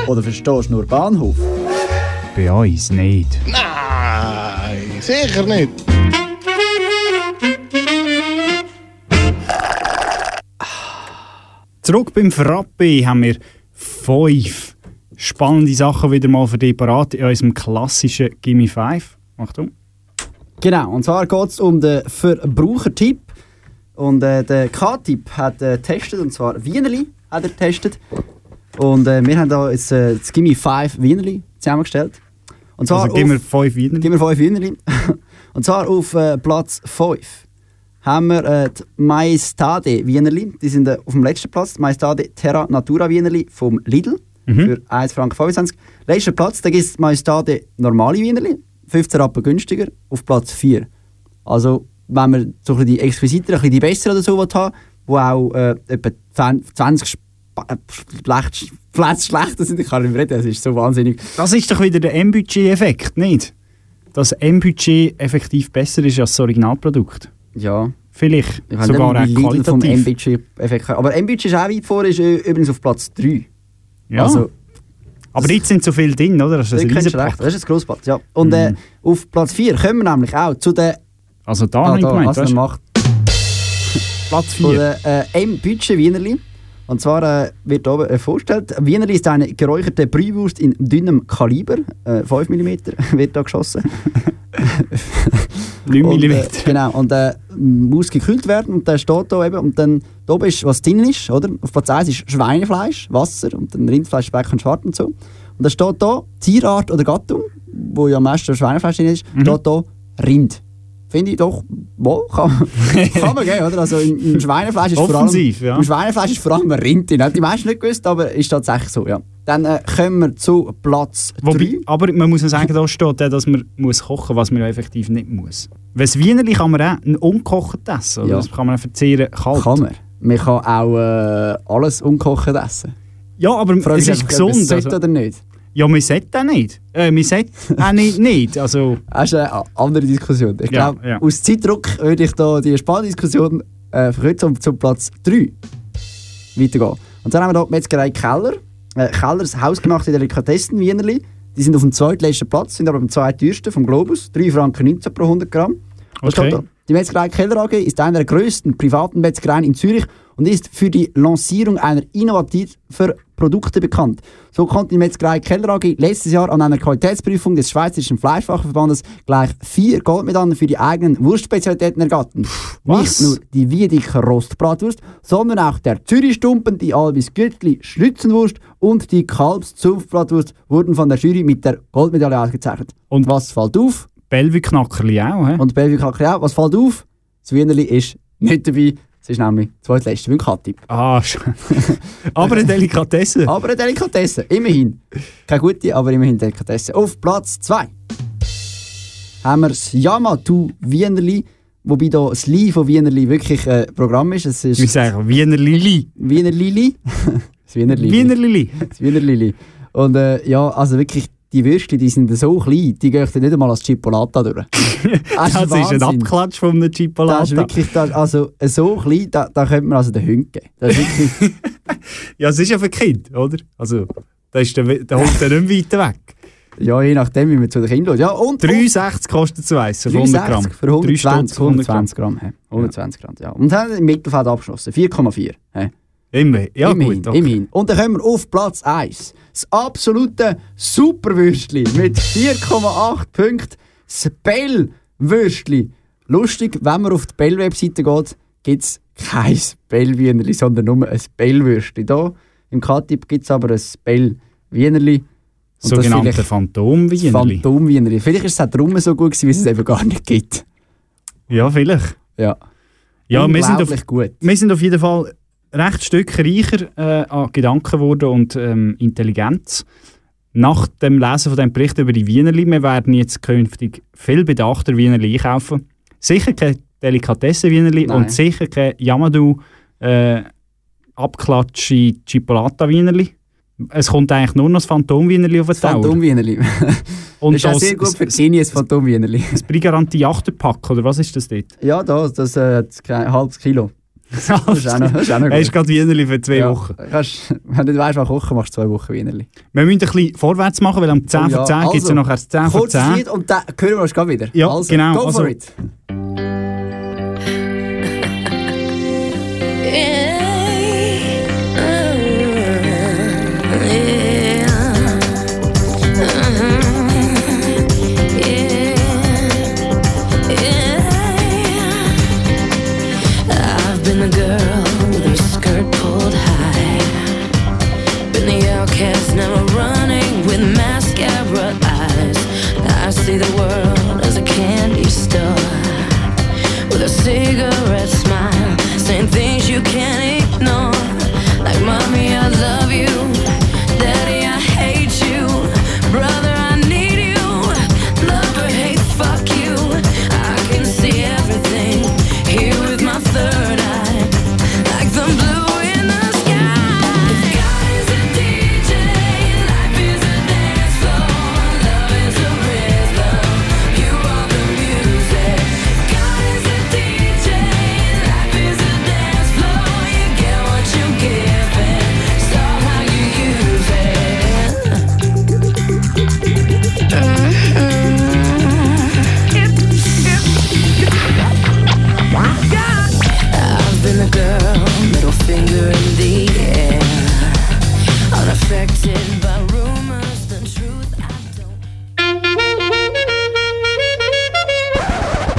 Oder verstehst nur Bahnhof. Bei uns nicht. Nein, sicher nicht. Zurück beim Frappe haben wir fünf spannende Sachen wieder mal für dich parat in unserem klassischen Gimme 5. Achtung. Genau, und zwar geht es um den Verbrauchertipp. Und äh, der K-Tipp hat äh, getestet, und zwar Wienerli hat er getestet. Und äh, wir haben da jetzt äh, das Gimme 5 Wienerli zusammengestellt. Und zwar Also gib mir auf- fünf Wiener. Gib mir fünf Wienerli. (laughs) und zwar auf äh, Platz 5 haben wir äh, die Maestade Wienerli. Die sind äh, auf dem letzten Platz. Maestade Terra Natura Wienerli vom Lidl Mhm. für 1,25 Franken. Letzter Platz, da gibt es die Maestade Normale Wienerli. 15 Rappen günstiger, auf Platz 4. Also, wenn man so ein bisschen die exquisiteren, ein die besseren oder so haben, wo auch äh, etwa 20 Sp- äh, schlecht, schlechter sind, ich kann nicht mehr reden, das ist so wahnsinnig. Das ist doch wieder der M-Budget-Effekt, nicht? Dass M-Budget effektiv besser ist als das Originalprodukt. Ja. vielleicht sogar auch Lidl vom qualitativ. M-Budget-Effekt Aber M-Budget ist auch weit vor, ist äh, übrigens auf Platz 3. Ja. Also, Aber jetzt sind so viele drin, oder? Das ist ein recht, das ist ein Grossplatz, ja. Und äh, Mhm. auf Platz 4 kommen wir nämlich auch zu den... Also da ah, da, gemeint, also weißt macht Platz Von 4. der äh, M-Budget Wienerli. Und zwar äh, wird oben äh, vorgestellt, Wienerli ist eine geräucherte Brühwurst in dünnem Kaliber, äh, 5 mm (laughs) wird da geschossen. 9 Und, mm. äh, genau, und äh, muss gekühlt werden und der steht da eben. Und dann da oben ist, was drin ist, oder? Auf Platz 1 ist Schweinefleisch, Wasser und dann Rindfleisch, Speck und Schwarz und so. Und dann steht da Tierart oder Gattung, wo ja am meisten Schweinefleisch drin ist, Mhm. steht da Rind. Finde ich doch, wohl, kann, (laughs) kann man geben, oder? Also im, im Schweinefleisch ist Offensiv, vor allem, ja. im Schweinefleisch ist vor allem ein Rind drin. Hat die meisten nicht gewusst, aber ist tatsächlich so, ja. Dann äh, kommen wir zu Platz 3. Wobei, aber man muss ja sagen, da steht dass man muss kochen was man ja effektiv nicht muss. Es Wienerli kann man auch ein ungekocht essen. Ja. Das kann man verzehren kalt. Kann man. Man kann auch äh, alles ungekocht essen. Ja, aber Frage es ist gesund. Also, oder nicht? Ja, man sollte auch nicht. Äh, man sollte auch nicht, nicht. Also, Das ist eine andere Diskussion. Ich Ja, glaube, ja. aus Zeitdruck würde ich da die Spardiskussion äh, verkürzen und zum Platz 3 weitergehen. Und dann haben wir hier die Metzgerei Keller. Äh, Kellers hausgemachte Delikatessen Wienerli. Die sind auf dem zweitletzten Platz, sind aber am zweiteuersten vom Globus. 3 Franken 19 pro 100 Gramm. Was Okay. Die Metzgerei Keller AG ist eine der größten privaten Metzgereien in Zürich und ist für die Lancierung einer innovativen Produkte bekannt. So konnte die Metzgerei Keller AG letztes Jahr an einer Qualitätsprüfung des Schweizerischen Fleischfachverbandes gleich vier Goldmedaillen für die eigenen Wurstspezialitäten ergattern. Was? Nicht nur die Wiedeker Rostbratwurst, sondern auch der Zürichstumpen, die Albis Güttli Schlützenwurst und die Kalbszupfbratwurst wurden von der Jury mit der Goldmedaille ausgezeichnet. Und was fällt auf? Bellevue Knackerli auch. He? Und Bellevue Kakri auch. Was fällt auf? Das Wienerli ist nicht dabei. Es ist nämlich zweitletzte beim Katip. Ah, sch- (laughs) aber eine Delikatesse. Aber eine Delikatesse, immerhin. Keine gute, aber immerhin Delikatesse. Auf Platz 2 haben wir das Yamato Wienerli, wobei da das Li von Wienerli wirklich ein Programm ist. Es ist Wie sagen Wiener Lili. Wiener Lili. (laughs) das Wiener Lili. Wiener Lili. Das Wiener Lili. Und äh, ja, also wirklich, die Würstchen, die sind so klein, die gehen nicht einmal als Chipolata durch. (laughs) Das ist ein Wahnsinn. Abklatsch von einem Das Chipolata. ist wirklich, das, also so klein, da, da könnte man also den Hund geben. Das ist wirklich, (laughs) Ja, es ist ja für Kind, oder? Also, da ist der, der holt er nicht mehr weit weg. ja, je nachdem, wie man zu den Kindern schaut. Ja, und 3,60 kostet eins, für 100 Gramm. 3,60 für 120, Drei Stutz, 120 Gramm. hä. 120 Gramm, ja. Und haben im Mittelfeld abgeschlossen. 4,4. hä. Immer. Ja, immerhin, gut. Okay. immerhin. Und dann kommen wir auf Platz 1. Das absolute Superwürstli mit 4,8 Punkten. Das Bell-Würstli. Lustig, wenn man auf die Bell-Webseite geht, gibt es kein Bell-Wienerli, sondern nur ein Bell-Würstli. Hier im K-Tipp gibt es aber ein Bell-Wienerli. Sogenannte Phantom-Wienerli. Phantom-Wienerli. Vielleicht ist es auch darum so gut gewesen, weil es eben gar nicht gibt. Ja, vielleicht. Ja. Ja, wir sind, auf, gut. wir sind auf jeden Fall recht Stück reicher äh, an Gedanken geworden und ähm, Intelligenz. Nach dem Lesen von dem Bericht über die Wienerli, wir werden jetzt künftig viel bedachter Wienerli einkaufen. Sicher kein Delikatessen-Wienerli Nein. und sicher kein Yamadu äh, Abklatschi Chipolata-Wienerli. Es kommt eigentlich nur noch das Phantom-Wienerli auf den Das Tower. Phantom-Wienerli. (laughs) Und das ist auch das- sehr gut für Genie, das Phantom-Wienerli. Das Brigaranti Achterpack, oder was ist das dort? Ja, das, das äh, kein halbes Kilo. Noch, noch gut. gerade Wienerli für zwei Ja, Wochen. Kannst, wenn du weißt, was kochen, machst du zwei Wochen Wienerli. Wir müssen ein bisschen vorwärts machen, weil am 10 Oh vor 10 gibt es ja nachher das 10 vor kurzes 10. Lied und dann hören wir uns gleich wieder. Ja, also, genau, Go for also- it.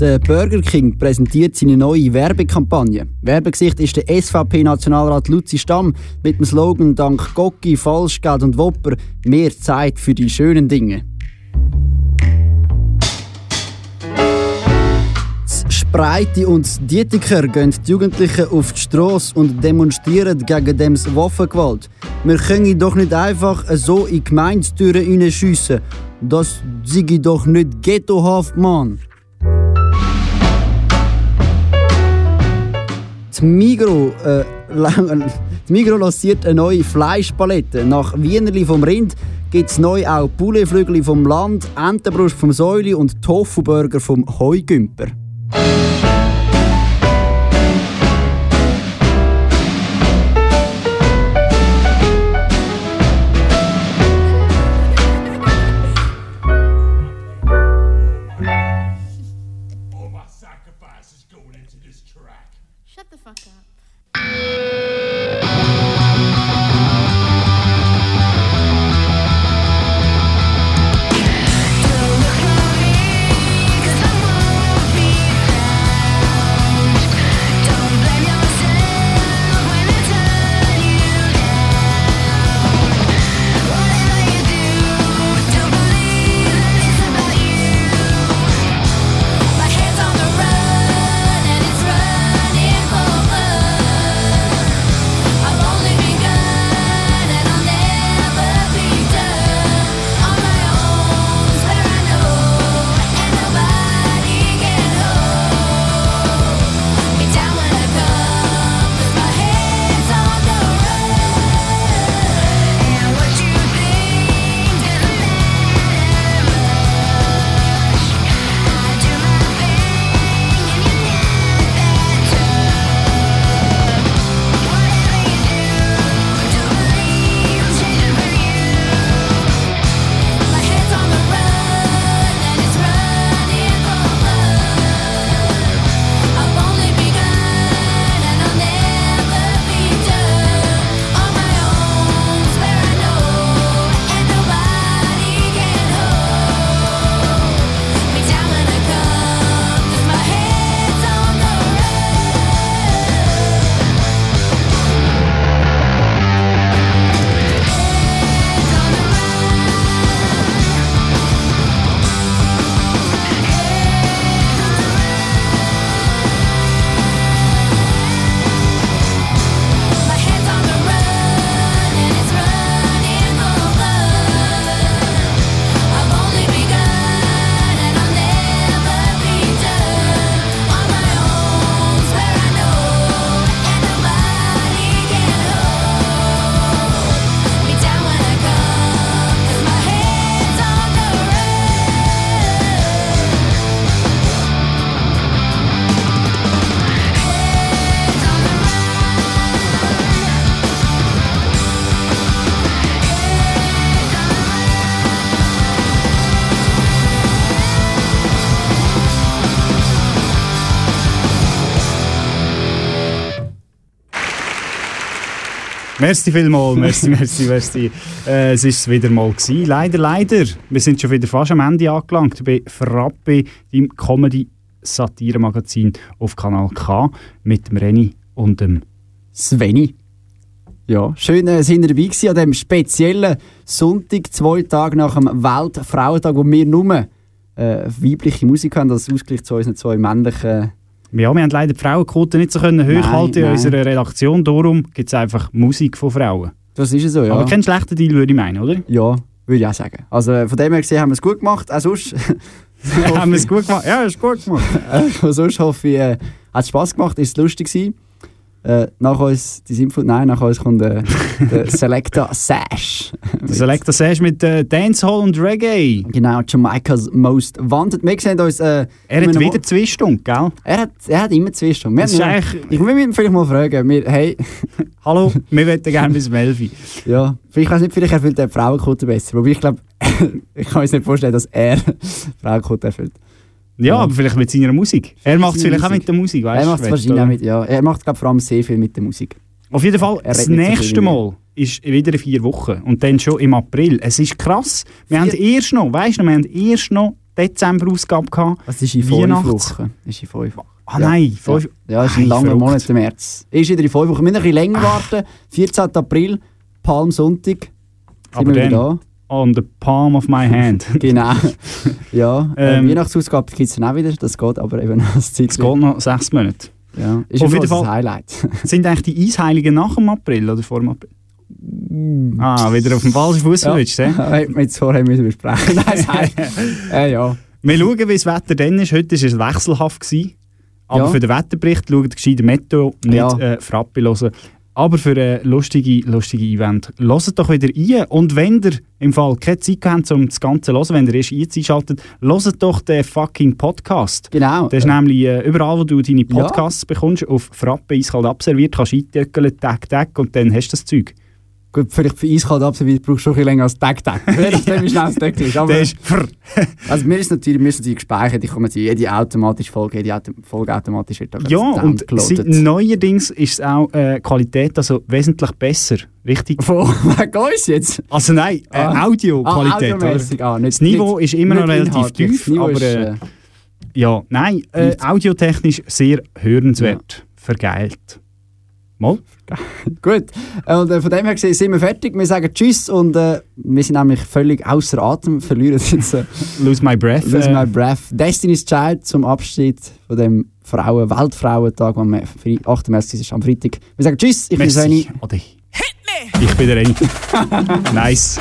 Der Burger King präsentiert seine neue Werbekampagne. Werbegesicht ist der SVP-Nationalrat Luzi Stamm mit dem Slogan «Dank Gocki, Falschgeld und Wopper mehr Zeit für die schönen Dinge». Das Spreite und Dietiker gehen die Jugendlichen auf die Strasse und demonstrieren gegen dem Waffengewalt. Wir können doch nicht einfach so in Gemeindetüren hineinschiessen. Das sei doch nicht ghettohaft, Mann. Die Migro, äh, (laughs) lanciert eine neue Fleischpalette. Nach Wienerli vom Rind gibt es neu auch Pouletflügel vom Land, Entenbrust vom Säuli und Tofu-Burger vom Heugümper. Shut the fuck up. Merci vielmals, merci, (laughs) merci, merci. Äh, es ist wieder mal gewesen. Leider, leider. Wir sind schon wieder fast am Ende angelangt bei Frappe, dem Comedy-Satire-Magazin auf Kanal K mit dem Reni und dem Sveni. Ja, schön äh, sind ihr dabei gewesen an diesem speziellen Sonntag, zwei Tage nach dem Weltfrauentag, wo wir nur äh, weibliche Musik haben, als Ausgleich zu unseren zwei männlichen... Ja, wir haben leider die Frauenquote nicht so können hochhalten in unserer Redaktion. Darum gibt es einfach Musik von Frauen. Das ist ja so, ja. Aber kein schlechter Deal, würde ich meinen, oder? Ja, würde ich auch sagen. Also von dem her gesehen haben wir es gut gemacht, auch sonst... (laughs) haben wir es gut gemacht? Ja, ist gut gemacht. (laughs) Sonst hoffe ich, äh, hat es Spass gemacht, ist es lustig gewesen. Äh, nach uns die Simflut, nein, nach uns kommt äh, (laughs) der Selector Sash. Der Selector Sash mit äh, Dancehall und Reggae. Genau, Jamaikas Most Wanted. Wir sehen uns... Äh, Er hat wieder zwei Stunden, gell? Er hat, er hat immer zwei Stunden. Wir haben eigentlich- ich will ihn vielleicht mal fragen. Wir, hey, (laughs) Hallo, wir möchten gerne bis 11 Uhr. (laughs) ja, vielleicht, ich weiß nicht, vielleicht erfüllt er Frauenquote besser. Wobei ich glaube, ich kann mir nicht vorstellen, dass er Frauenquote erfüllt. Ja, aber vielleicht mit seiner Musik. Er macht es vielleicht auch Musik. mit der Musik, weißt er du? macht es wahrscheinlich auch mit, ja. Er macht, glaube vor allem sehr viel mit der Musik. Auf jeden Fall, Er das so nächste Mal ist wieder in vier Wochen. Und dann schon im April. Es ist krass. Wir haben erst noch, weißt du, wir haben erst noch Dezember-Ausgabe gehabt. Das ist in fünf Wochen. Ist in fünf Wochen. Ah nein, fünf- Ja, ja ist ein langer. Monat im März. Ist wieder in fünf Wochen. Wir müssen ein bisschen länger warten. 14. April, Palmsonntag. Sind Aber wir wieder dann, da. On the palm of my hand. (laughs) Genau. (laughs) ja, Ähm, ähm, Weihnachtsausgabe gibt es dann auch wieder. Das geht aber eben als Zeit. Es geht noch sechs Monate. Ja, ist Auf jeden Fall- ein Highlight. (laughs) Sind eigentlich die Eisheiligen nach dem April oder vor dem April? Ah, wieder auf dem falschen Fuß ja. Hätten wir jetzt vorher müssen besprechen Nein, nein. äh, ja. Wir schauen, wie das Wetter dann ist. Heute war es wechselhaft. Gewesen. Aber Ja. für den Wetterbericht schaut gescheiter Meteo, nicht Ja. äh, Frappe hören. Aber für ein lustige, lustige Event, hört doch wieder ein. Und wenn ihr im Fall keine Zeit habt, um das Ganze zu hören, wenn ihr erst jetzt einschaltet, hört doch den fucking Podcast. Genau. Das ist nämlich äh, überall, wo du deine Podcasts bekommst, auf Frappe eiskalt abserviert, kannst eintöckeln, Tag, Tag, und dann hast du das Zeug. Gut, vielleicht für eiskalt abserviert brauchst du schon ein bisschen länger als Tag Tag. (laughs) Je nachdem, wie schnell das Deckel ist. Aber, ist (laughs) also mir ist natürlich, mir sind die gespeichert, ich komme zu jede automatische Folge, jede Auto Folge automatisch wird da Ja, und seit neuerdings ist auch äh, Qualität also wesentlich besser. Richtig? Von uns jetzt? Also nein, äh, Ah. Audioqualität. Ah, ah, nicht- das Niveau nicht- ist immer noch relativ tief, Niveau aber ist, äh, äh, ja, nein, äh, audiotechnisch sehr hörenswert. Vergeilt. Mal? (laughs) Gut, und äh, von dem her gesehen sind wir fertig. Wir sagen Tschüss und äh, wir sind nämlich völlig außer Atem, (laughs) verlieren jetzt äh, Lose my breath. Lose äh, my breath. Destiny's Child zum Abschied von dem Frauen Weltfrauentag, am 28. ist am Freitag. Wir sagen Tschüss, ich bin Merci. Svenny. Ade. Ich bin der René. (laughs) nice.